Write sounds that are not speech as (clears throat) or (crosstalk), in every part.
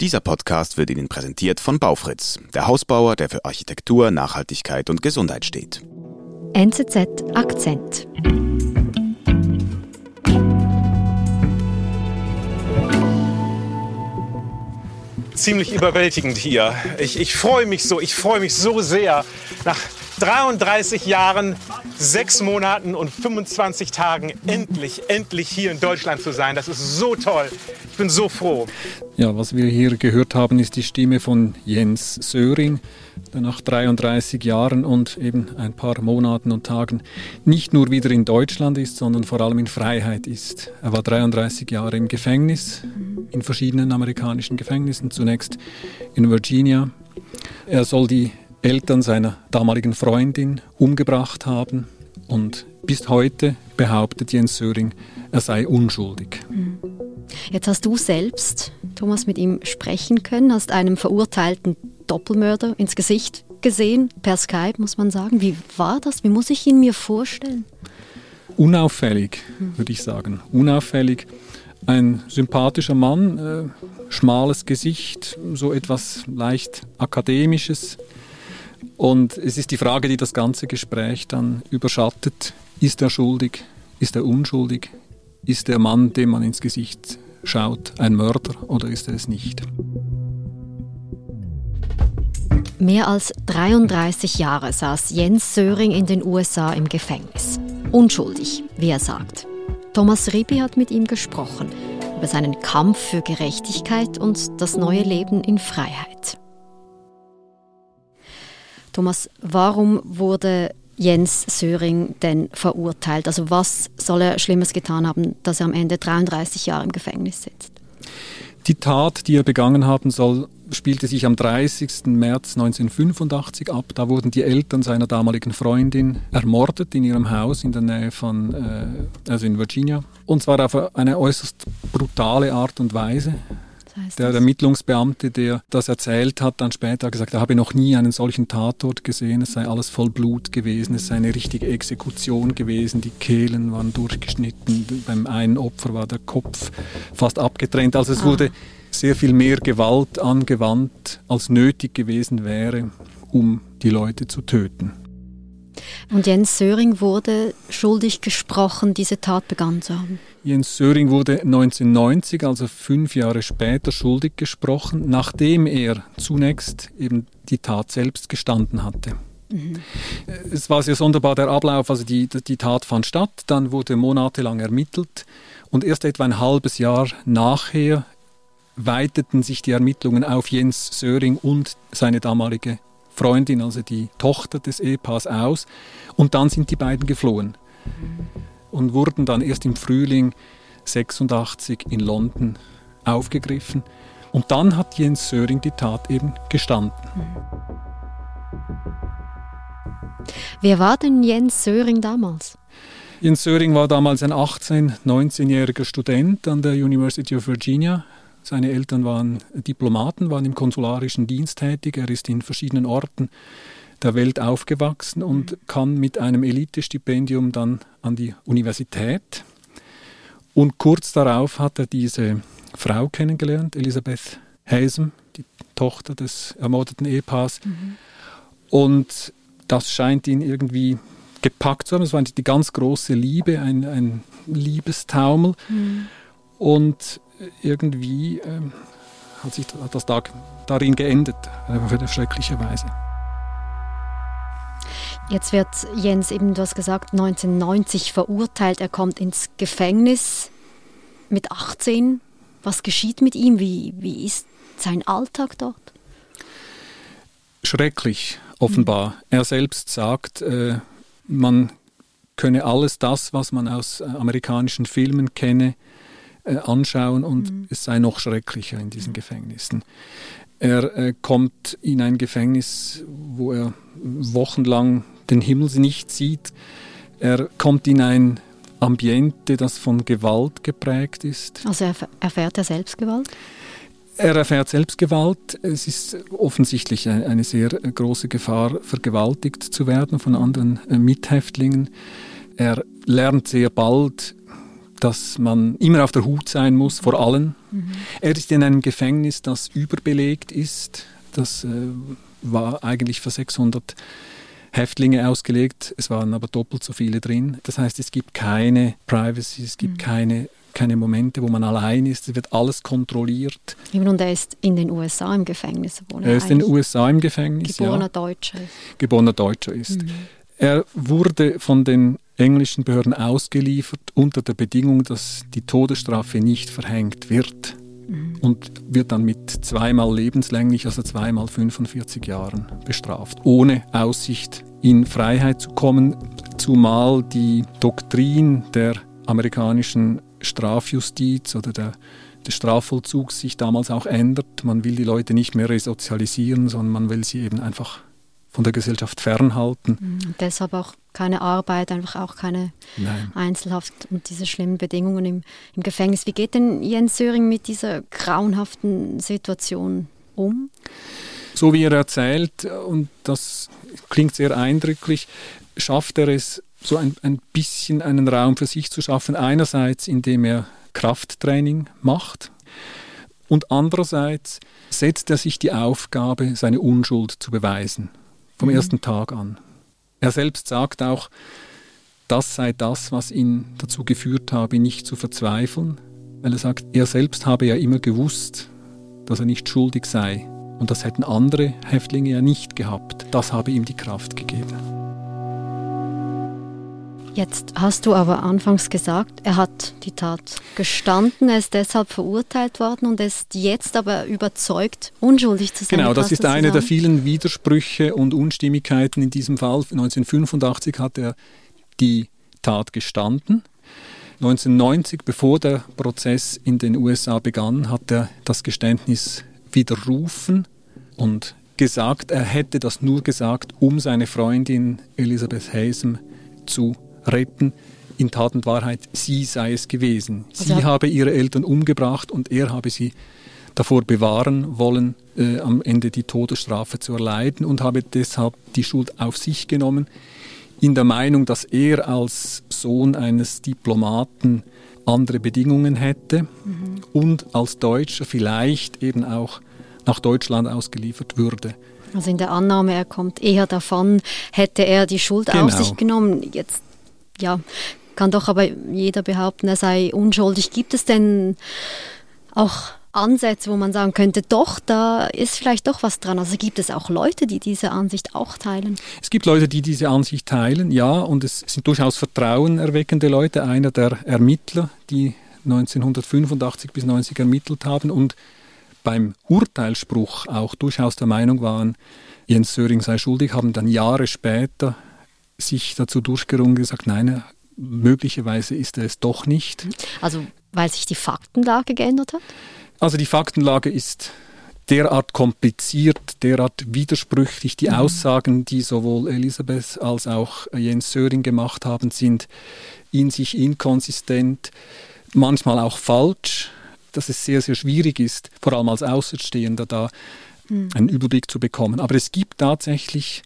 Dieser Podcast wird Ihnen präsentiert von Baufritz, der Hausbauer, der für Architektur, Nachhaltigkeit und Gesundheit steht. NZZ Akzent. Ziemlich überwältigend hier. Ich, ich freue mich so, ich freue mich so sehr. Nach 33 Jahren, 6 Monaten und 25 Tagen endlich, endlich hier in Deutschland zu sein. Das ist so toll. Ich bin so froh. Ja, was wir hier gehört haben, ist die Stimme von Jens Söring, der nach 33 Jahren und eben ein paar Monaten und Tagen nicht nur wieder in Deutschland ist, sondern vor allem in Freiheit ist. Er war 33 Jahre im Gefängnis, in verschiedenen amerikanischen Gefängnissen, zunächst in Virginia. Er soll die Eltern seiner damaligen Freundin umgebracht haben und bis heute behauptet Jens Söring, er sei unschuldig. Jetzt hast du selbst, Thomas, mit ihm sprechen können, hast einem verurteilten Doppelmörder ins Gesicht gesehen, per Skype muss man sagen. Wie war das? Wie muss ich ihn mir vorstellen? Unauffällig, würde ich sagen. Unauffällig. Ein sympathischer Mann, äh, schmales Gesicht, so etwas leicht akademisches, und es ist die Frage, die das ganze Gespräch dann überschattet. Ist er schuldig? Ist er unschuldig? Ist der Mann, dem man ins Gesicht schaut, ein Mörder oder ist er es nicht? Mehr als 33 Jahre saß Jens Söring in den USA im Gefängnis. Unschuldig, wie er sagt. Thomas Ribi hat mit ihm gesprochen über seinen Kampf für Gerechtigkeit und das neue Leben in Freiheit. Thomas, warum wurde Jens Söring denn verurteilt? Also was soll er Schlimmes getan haben, dass er am Ende 33 Jahre im Gefängnis sitzt? Die Tat, die er begangen haben soll, spielte sich am 30. März 1985 ab. Da wurden die Eltern seiner damaligen Freundin ermordet in ihrem Haus in der Nähe von, äh, also in Virginia. Und zwar auf eine äußerst brutale Art und Weise heißt der das? Ermittlungsbeamte, der das erzählt hat, dann später gesagt, er habe noch nie einen solchen Tatort gesehen, es sei alles voll Blut gewesen, es sei eine richtige Exekution gewesen, die Kehlen waren durchgeschnitten, beim einen Opfer war der Kopf fast abgetrennt. Also es ah. wurde sehr viel mehr Gewalt angewandt, als nötig gewesen wäre, um die Leute zu töten. Und Jens Söring wurde schuldig gesprochen, diese Tat begangen zu haben. Jens Söring wurde 1990, also fünf Jahre später, schuldig gesprochen, nachdem er zunächst eben die Tat selbst gestanden hatte. Mhm. Es war sehr sonderbar der Ablauf, also die, die Tat fand statt, dann wurde monatelang ermittelt und erst etwa ein halbes Jahr nachher weiteten sich die Ermittlungen auf Jens Söring und seine damalige Freundin, also die Tochter des Ehepaars, aus. Und dann sind die beiden geflohen und wurden dann erst im Frühling 86 in London aufgegriffen. Und dann hat Jens Söring die Tat eben gestanden. Wer war denn Jens Söring damals? Jens Söring war damals ein 18-, 19-jähriger Student an der University of Virginia seine Eltern waren Diplomaten, waren im konsularischen Dienst tätig. Er ist in verschiedenen Orten der Welt aufgewachsen und kam mit einem Elitestipendium dann an die Universität. Und kurz darauf hat er diese Frau kennengelernt, Elisabeth Hasem, die Tochter des ermordeten Ehepaars. Mhm. Und das scheint ihn irgendwie gepackt zu haben. Es war die ganz große Liebe, ein, ein Liebestaumel. Mhm. Und irgendwie äh, hat sich das Tag darin geendet, äh, schrecklicherweise. Jetzt wird Jens eben, du hast gesagt, 1990 verurteilt. Er kommt ins Gefängnis mit 18. Was geschieht mit ihm? Wie, wie ist sein Alltag dort? Schrecklich, offenbar. Mhm. Er selbst sagt, äh, man könne alles das, was man aus äh, amerikanischen Filmen kenne, anschauen und mhm. es sei noch schrecklicher in diesen Gefängnissen. Er äh, kommt in ein Gefängnis, wo er wochenlang den Himmel nicht sieht. Er kommt in ein Ambiente, das von Gewalt geprägt ist. Also er erfährt er Selbstgewalt? Er erfährt Selbstgewalt. Es ist offensichtlich eine sehr große Gefahr, vergewaltigt zu werden von anderen äh, Mithäftlingen. Er lernt sehr bald dass man immer auf der Hut sein muss vor allen. Mhm. Er ist in einem Gefängnis, das überbelegt ist. Das äh, war eigentlich für 600 Häftlinge ausgelegt. Es waren aber doppelt so viele drin. Das heißt, es gibt keine Privacy, es gibt mhm. keine keine Momente, wo man allein ist. Es wird alles kontrolliert. Und er ist in den USA im Gefängnis. er ist in den USA im Gefängnis. Geborener ja. Deutscher. Geborener Deutscher ist. Mhm. Er wurde von den englischen Behörden ausgeliefert unter der Bedingung, dass die Todesstrafe nicht verhängt wird mhm. und wird dann mit zweimal lebenslänglich, also zweimal 45 Jahren bestraft, ohne Aussicht in Freiheit zu kommen, zumal die Doktrin der amerikanischen Strafjustiz oder der, der Strafvollzug sich damals auch ändert. Man will die Leute nicht mehr resozialisieren, sondern man will sie eben einfach von der Gesellschaft fernhalten. Mhm. Und deshalb auch keine Arbeit, einfach auch keine Nein. Einzelhaft und diese schlimmen Bedingungen im, im Gefängnis. Wie geht denn Jens Söring mit dieser grauenhaften Situation um? So wie er erzählt, und das klingt sehr eindrücklich, schafft er es, so ein, ein bisschen einen Raum für sich zu schaffen. Einerseits, indem er Krafttraining macht und andererseits setzt er sich die Aufgabe, seine Unschuld zu beweisen, vom mhm. ersten Tag an. Er selbst sagt auch, das sei das, was ihn dazu geführt habe, nicht zu verzweifeln, weil er sagt, er selbst habe ja immer gewusst, dass er nicht schuldig sei. Und das hätten andere Häftlinge ja nicht gehabt. Das habe ihm die Kraft gegeben. Jetzt hast du aber anfangs gesagt, er hat die Tat gestanden, er ist deshalb verurteilt worden und ist jetzt aber überzeugt, unschuldig zu sein. Genau, das ist einer der vielen Widersprüche und Unstimmigkeiten in diesem Fall. 1985 hat er die Tat gestanden. 1990, bevor der Prozess in den USA begann, hat er das Geständnis widerrufen und gesagt, er hätte das nur gesagt, um seine Freundin Elizabeth Hasem zu retten. In Tat und Wahrheit, sie sei es gewesen. Sie also, habe ihre Eltern umgebracht und er habe sie davor bewahren wollen, äh, am Ende die Todesstrafe zu erleiden und habe deshalb die Schuld auf sich genommen, in der Meinung, dass er als Sohn eines Diplomaten andere Bedingungen hätte mhm. und als Deutscher vielleicht eben auch nach Deutschland ausgeliefert würde. Also in der Annahme, er kommt eher davon, hätte er die Schuld genau. auf sich genommen. Jetzt ja, kann doch aber jeder behaupten, er sei unschuldig. Gibt es denn auch Ansätze, wo man sagen könnte, doch, da ist vielleicht doch was dran. Also gibt es auch Leute, die diese Ansicht auch teilen? Es gibt Leute, die diese Ansicht teilen, ja, und es sind durchaus vertrauenerweckende Leute. Einer der Ermittler, die 1985 bis 90 ermittelt haben und beim Urteilsspruch auch durchaus der Meinung waren, Jens Söring sei schuldig, haben dann Jahre später sich dazu durchgerungen und gesagt, nein, möglicherweise ist er es doch nicht. Also weil sich die Faktenlage geändert hat? Also die Faktenlage ist derart kompliziert, derart widersprüchlich. Die mhm. Aussagen, die sowohl Elisabeth als auch Jens Söring gemacht haben, sind in sich inkonsistent, manchmal auch falsch, dass es sehr, sehr schwierig ist, vor allem als Außenstehender da mhm. einen Überblick zu bekommen. Aber es gibt tatsächlich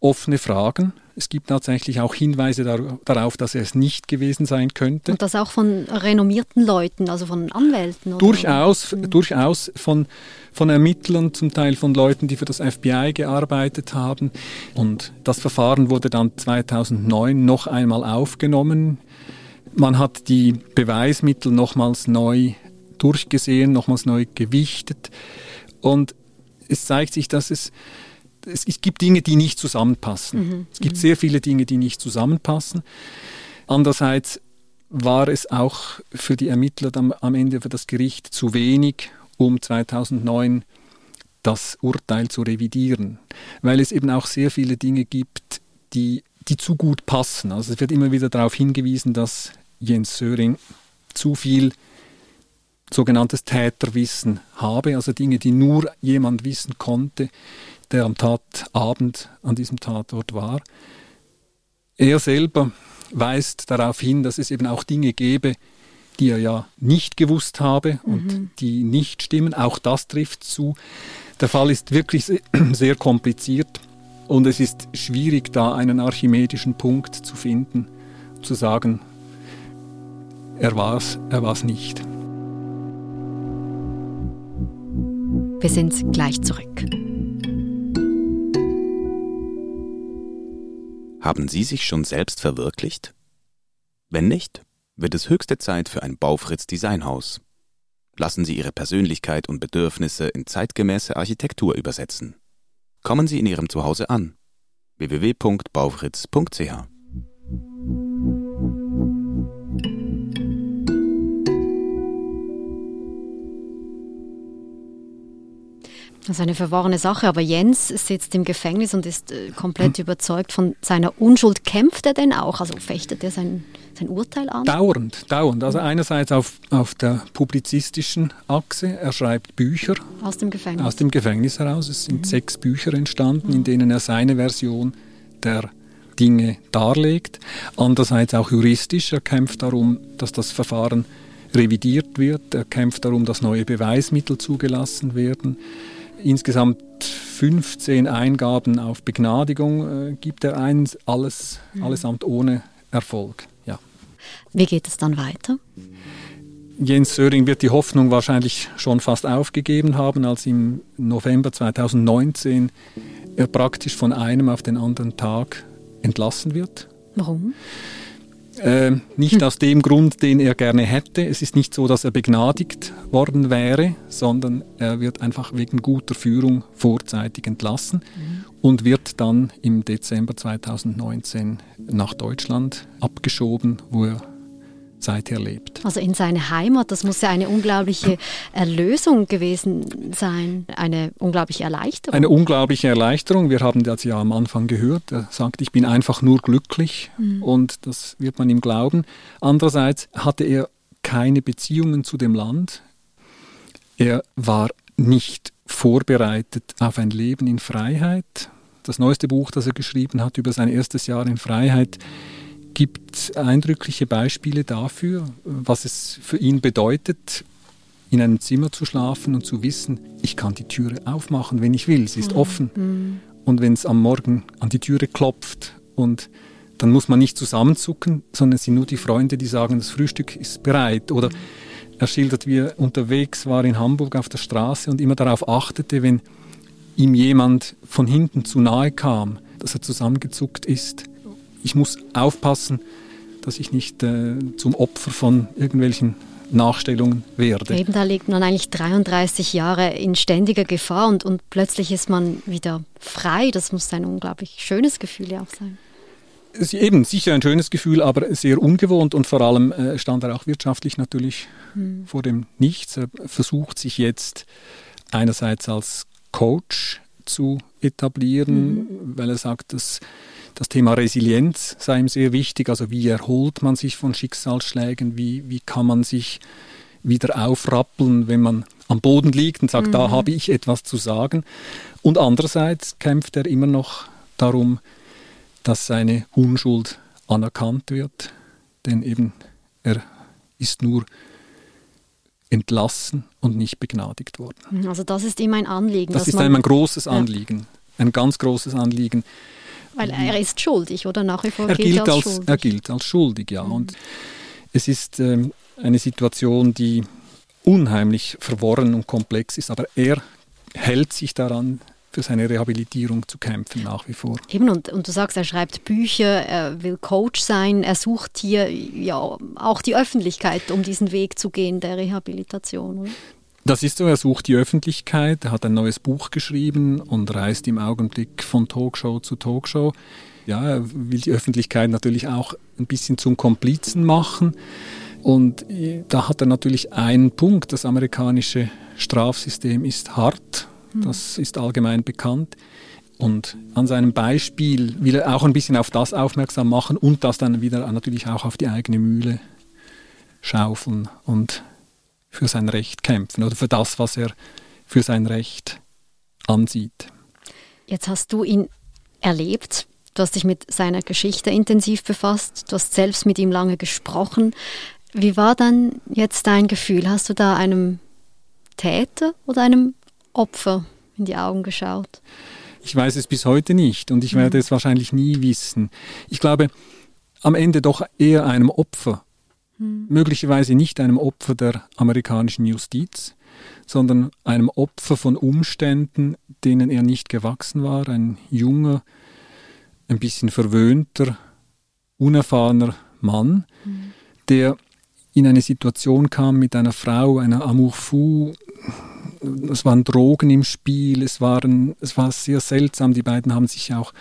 offene Fragen. Es gibt tatsächlich auch Hinweise darauf, dass er es nicht gewesen sein könnte. Und das auch von renommierten Leuten, also von Anwälten? Oder? Durchaus, mhm. durchaus von, von Ermittlern, zum Teil von Leuten, die für das FBI gearbeitet haben. Und das Verfahren wurde dann 2009 noch einmal aufgenommen. Man hat die Beweismittel nochmals neu durchgesehen, nochmals neu gewichtet. Und es zeigt sich, dass es es, es gibt Dinge, die nicht zusammenpassen. Mhm. Es gibt mhm. sehr viele Dinge, die nicht zusammenpassen. Andererseits war es auch für die Ermittler am, am Ende für das Gericht zu wenig, um 2009 das Urteil zu revidieren, weil es eben auch sehr viele Dinge gibt, die, die zu gut passen. Also es wird immer wieder darauf hingewiesen, dass Jens Söring zu viel sogenanntes Täterwissen habe, also Dinge, die nur jemand wissen konnte, der am Tatabend an diesem Tatort war. Er selber weist darauf hin, dass es eben auch Dinge gäbe, die er ja nicht gewusst habe und mhm. die nicht stimmen. Auch das trifft zu. Der Fall ist wirklich (clears throat) sehr kompliziert und es ist schwierig, da einen archimedischen Punkt zu finden, zu sagen, er war es er war's nicht. Wir sind gleich zurück. Haben Sie sich schon selbst verwirklicht? Wenn nicht, wird es höchste Zeit für ein Baufritz Designhaus. Lassen Sie Ihre Persönlichkeit und Bedürfnisse in zeitgemäße Architektur übersetzen. Kommen Sie in Ihrem Zuhause an. www.baufritz.ch Das ist eine verworrene Sache, aber Jens sitzt im Gefängnis und ist äh, komplett hm. überzeugt von seiner Unschuld. Kämpft er denn auch? Also fechtet er sein, sein Urteil an? Dauernd, dauernd. Also einerseits auf, auf der publizistischen Achse. Er schreibt Bücher. Aus dem Gefängnis? Aus dem Gefängnis heraus. Es sind mhm. sechs Bücher entstanden, in denen er seine Version der Dinge darlegt. Andererseits auch juristisch. Er kämpft darum, dass das Verfahren revidiert wird. Er kämpft darum, dass neue Beweismittel zugelassen werden. Insgesamt 15 Eingaben auf Begnadigung äh, gibt er ein, alles, mhm. allesamt ohne Erfolg. Ja. Wie geht es dann weiter? Jens Söring wird die Hoffnung wahrscheinlich schon fast aufgegeben haben, als im November 2019 er praktisch von einem auf den anderen Tag entlassen wird. Warum? Äh, nicht aus dem Grund, den er gerne hätte. Es ist nicht so, dass er begnadigt worden wäre, sondern er wird einfach wegen guter Führung vorzeitig entlassen mhm. und wird dann im Dezember 2019 nach Deutschland abgeschoben, wo er seither lebt. Also in seine Heimat, das muss ja eine unglaubliche Erlösung gewesen sein, eine unglaubliche Erleichterung. Eine unglaubliche Erleichterung. Wir haben das ja am Anfang gehört. Er sagt, ich bin einfach nur glücklich mhm. und das wird man ihm glauben. Andererseits hatte er keine Beziehungen zu dem Land. Er war nicht vorbereitet auf ein Leben in Freiheit. Das neueste Buch, das er geschrieben hat über sein erstes Jahr in Freiheit, gibt eindrückliche Beispiele dafür, was es für ihn bedeutet, in einem Zimmer zu schlafen und zu wissen, ich kann die Türe aufmachen, wenn ich will, sie ist mhm. offen. Mhm. Und wenn es am Morgen an die Türe klopft und dann muss man nicht zusammenzucken, sondern es sind nur die Freunde, die sagen, das Frühstück ist bereit. Oder er schildert, wie er unterwegs war in Hamburg auf der Straße und immer darauf achtete, wenn ihm jemand von hinten zu nahe kam, dass er zusammengezuckt ist ich muss aufpassen, dass ich nicht äh, zum Opfer von irgendwelchen Nachstellungen werde. Eben da liegt man eigentlich 33 Jahre in ständiger Gefahr und, und plötzlich ist man wieder frei. Das muss ein unglaublich schönes Gefühl ja auch sein. Es ist eben sicher ein schönes Gefühl, aber sehr ungewohnt und vor allem äh, stand er auch wirtschaftlich natürlich hm. vor dem Nichts. Er versucht sich jetzt einerseits als Coach zu etablieren, mhm. weil er sagt, dass das Thema Resilienz sei ihm sehr wichtig. Also wie erholt man sich von Schicksalsschlägen? Wie, wie kann man sich wieder aufrappeln, wenn man am Boden liegt und sagt, mhm. da habe ich etwas zu sagen. Und andererseits kämpft er immer noch darum, dass seine Unschuld anerkannt wird. Denn eben er ist nur entlassen und nicht begnadigt worden. Also das ist ihm ein Anliegen. Das ist ihm ein großes Anliegen, ja. ein ganz großes Anliegen. Weil er ist schuldig, oder nach wie vor er gilt, als, als schuldig. Er gilt als schuldig, ja. Mhm. Und es ist ähm, eine Situation, die unheimlich verworren und komplex ist, aber er hält sich daran, für seine Rehabilitierung zu kämpfen nach wie vor. Eben, und, und du sagst, er schreibt Bücher, er will Coach sein, er sucht hier ja auch die Öffentlichkeit, um diesen Weg zu gehen der Rehabilitation. Oder? Das ist so, er sucht die Öffentlichkeit, er hat ein neues Buch geschrieben und reist im Augenblick von Talkshow zu Talkshow. Ja, er will die Öffentlichkeit natürlich auch ein bisschen zum Komplizen machen. Und da hat er natürlich einen Punkt. Das amerikanische Strafsystem ist hart, hm. das ist allgemein bekannt. Und an seinem Beispiel will er auch ein bisschen auf das aufmerksam machen und das dann wieder natürlich auch auf die eigene Mühle schaufeln und für sein Recht kämpfen oder für das, was er für sein Recht ansieht. Jetzt hast du ihn erlebt, du hast dich mit seiner Geschichte intensiv befasst, du hast selbst mit ihm lange gesprochen. Wie war dann jetzt dein Gefühl? Hast du da einem Täter oder einem Opfer in die Augen geschaut? Ich weiß es bis heute nicht und ich werde mhm. es wahrscheinlich nie wissen. Ich glaube, am Ende doch eher einem Opfer hm. möglicherweise nicht einem Opfer der amerikanischen Justiz, sondern einem Opfer von Umständen, denen er nicht gewachsen war, ein junger, ein bisschen verwöhnter, unerfahrener Mann, mhm. der in eine Situation kam mit einer Frau, einer Amour fou, es waren Drogen im Spiel, es, waren, es war sehr seltsam, die beiden haben sich auch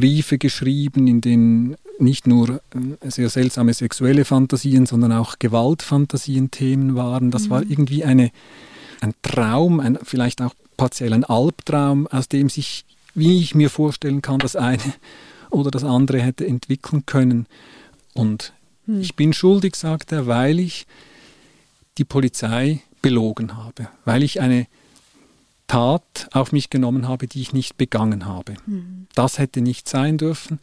Briefe geschrieben, in denen nicht nur äh, sehr seltsame sexuelle Fantasien, sondern auch Gewaltfantasien Themen waren. Das mhm. war irgendwie eine, ein Traum, ein, vielleicht auch partiell ein Albtraum, aus dem sich, wie ich mir vorstellen kann, das eine (laughs) oder das andere hätte entwickeln können. Und mhm. ich bin schuldig, sagt er, weil ich die Polizei belogen habe, weil ich eine Tat auf mich genommen habe, die ich nicht begangen habe. Mhm. Das hätte nicht sein dürfen.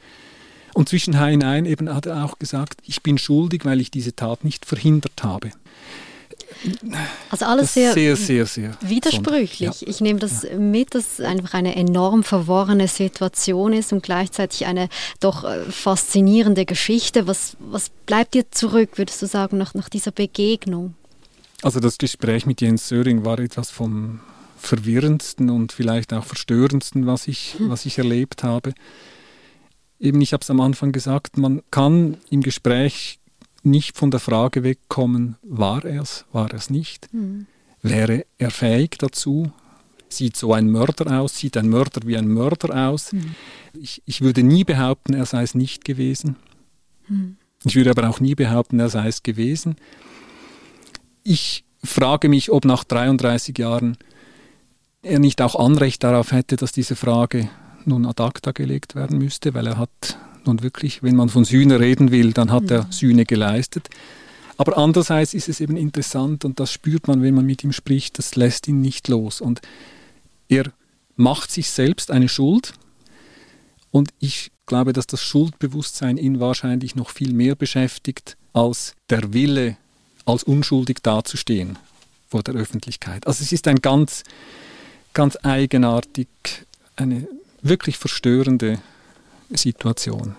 Und zwischen hinein eben hat er auch gesagt, ich bin schuldig, weil ich diese Tat nicht verhindert habe. Also alles sehr, sehr, sehr, sehr widersprüchlich. Ja. Ich nehme das ja. mit, dass es einfach eine enorm verworrene Situation ist und gleichzeitig eine doch äh, faszinierende Geschichte. Was, was bleibt dir zurück, würdest du sagen, nach, nach dieser Begegnung? Also das Gespräch mit Jens Söring war etwas vom verwirrendsten und vielleicht auch verstörendsten, was ich, hm. was ich erlebt habe. Eben, ich habe es am Anfang gesagt, man kann im Gespräch nicht von der Frage wegkommen, war er es, war er es nicht? Mhm. Wäre er fähig dazu? Sieht so ein Mörder aus? Sieht ein Mörder wie ein Mörder aus? Mhm. Ich, ich, würde nie behaupten, er sei es nicht gewesen. Mhm. Ich würde aber auch nie behaupten, er sei es gewesen. Ich frage mich, ob nach 33 Jahren er nicht auch Anrecht darauf hätte, dass diese Frage nun ad acta gelegt werden müsste, weil er hat nun wirklich, wenn man von Sühne reden will, dann hat er mhm. Sühne geleistet. Aber andererseits ist es eben interessant und das spürt man, wenn man mit ihm spricht, das lässt ihn nicht los. Und er macht sich selbst eine Schuld und ich glaube, dass das Schuldbewusstsein ihn wahrscheinlich noch viel mehr beschäftigt als der Wille, als unschuldig dazustehen vor der Öffentlichkeit. Also es ist ein ganz, ganz eigenartig, eine wirklich verstörende Situation.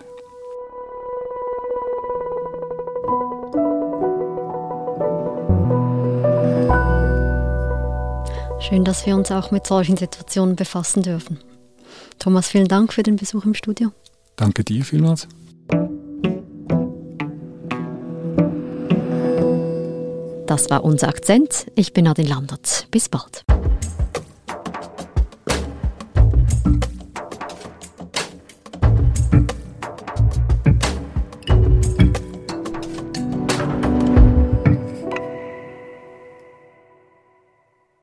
Schön, dass wir uns auch mit solchen Situationen befassen dürfen. Thomas, vielen Dank für den Besuch im Studio. Danke dir vielmals. Das war unser Akzent. Ich bin Nadine Landert. Bis bald.